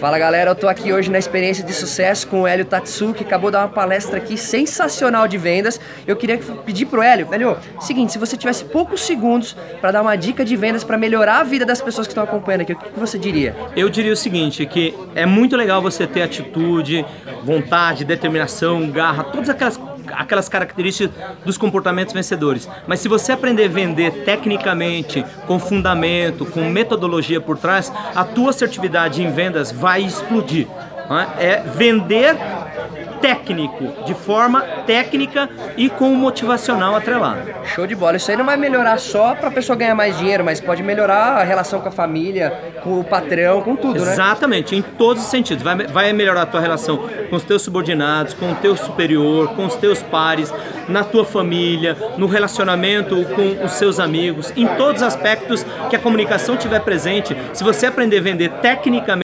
Fala galera, eu tô aqui hoje na experiência de sucesso com o Hélio Tatsu, que acabou de dar uma palestra aqui sensacional de vendas. Eu queria pedir pro Hélio, Hélio, seguinte, se você tivesse poucos segundos para dar uma dica de vendas para melhorar a vida das pessoas que estão acompanhando aqui, o que você diria? Eu diria o seguinte, que é muito legal você ter atitude, vontade, determinação, garra, todas aquelas aquelas características dos comportamentos vencedores. Mas se você aprender a vender tecnicamente, com fundamento, com metodologia por trás, a tua assertividade em vendas vai explodir. É? é vender técnico, de forma técnica e com o motivacional atrelado. Show de bola. Isso aí não vai melhorar só para a pessoa ganhar mais dinheiro, mas pode melhorar a relação com a família, com o patrão, com tudo, né? Exatamente, em todos os sentidos. Vai, vai melhorar a tua relação com os teus subordinados, com o teu superior, com os teus pares, na tua família, no relacionamento com os seus amigos, em todos os aspectos que a comunicação tiver presente. Se você aprender a vender tecnicamente